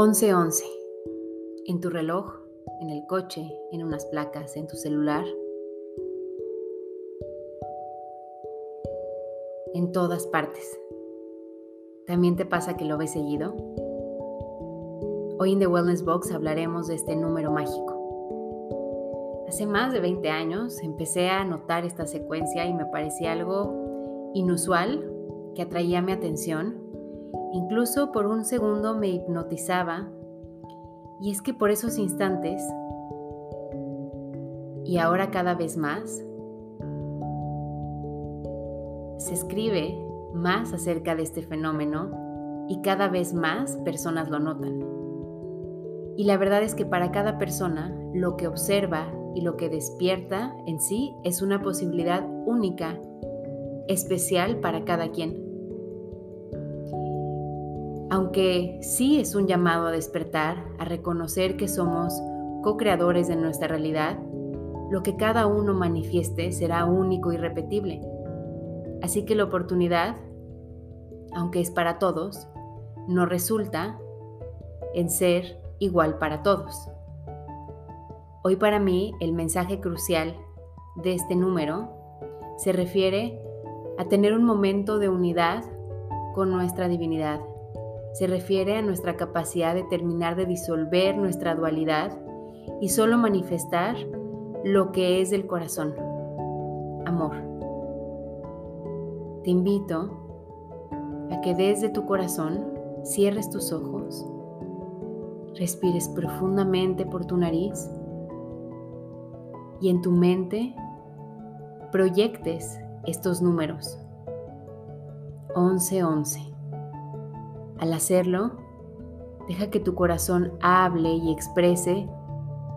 1111. En tu reloj, en el coche, en unas placas, en tu celular. En todas partes. ¿También te pasa que lo ves seguido? Hoy en The Wellness Box hablaremos de este número mágico. Hace más de 20 años empecé a notar esta secuencia y me parecía algo inusual que atraía mi atención Incluso por un segundo me hipnotizaba y es que por esos instantes y ahora cada vez más se escribe más acerca de este fenómeno y cada vez más personas lo notan. Y la verdad es que para cada persona lo que observa y lo que despierta en sí es una posibilidad única, especial para cada quien aunque sí es un llamado a despertar, a reconocer que somos co-creadores de nuestra realidad, lo que cada uno manifieste será único y repetible. Así que la oportunidad, aunque es para todos, no resulta en ser igual para todos. Hoy para mí el mensaje crucial de este número se refiere a tener un momento de unidad con nuestra divinidad se refiere a nuestra capacidad de terminar de disolver nuestra dualidad y solo manifestar lo que es del corazón. Amor. Te invito a que desde tu corazón cierres tus ojos, respires profundamente por tu nariz y en tu mente proyectes estos números. 1111. Al hacerlo, deja que tu corazón hable y exprese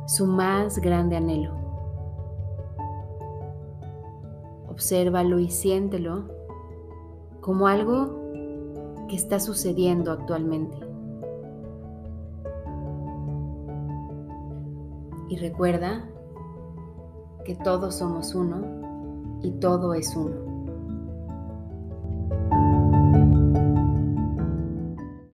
su más grande anhelo. Obsérvalo y siéntelo como algo que está sucediendo actualmente. Y recuerda que todos somos uno y todo es uno.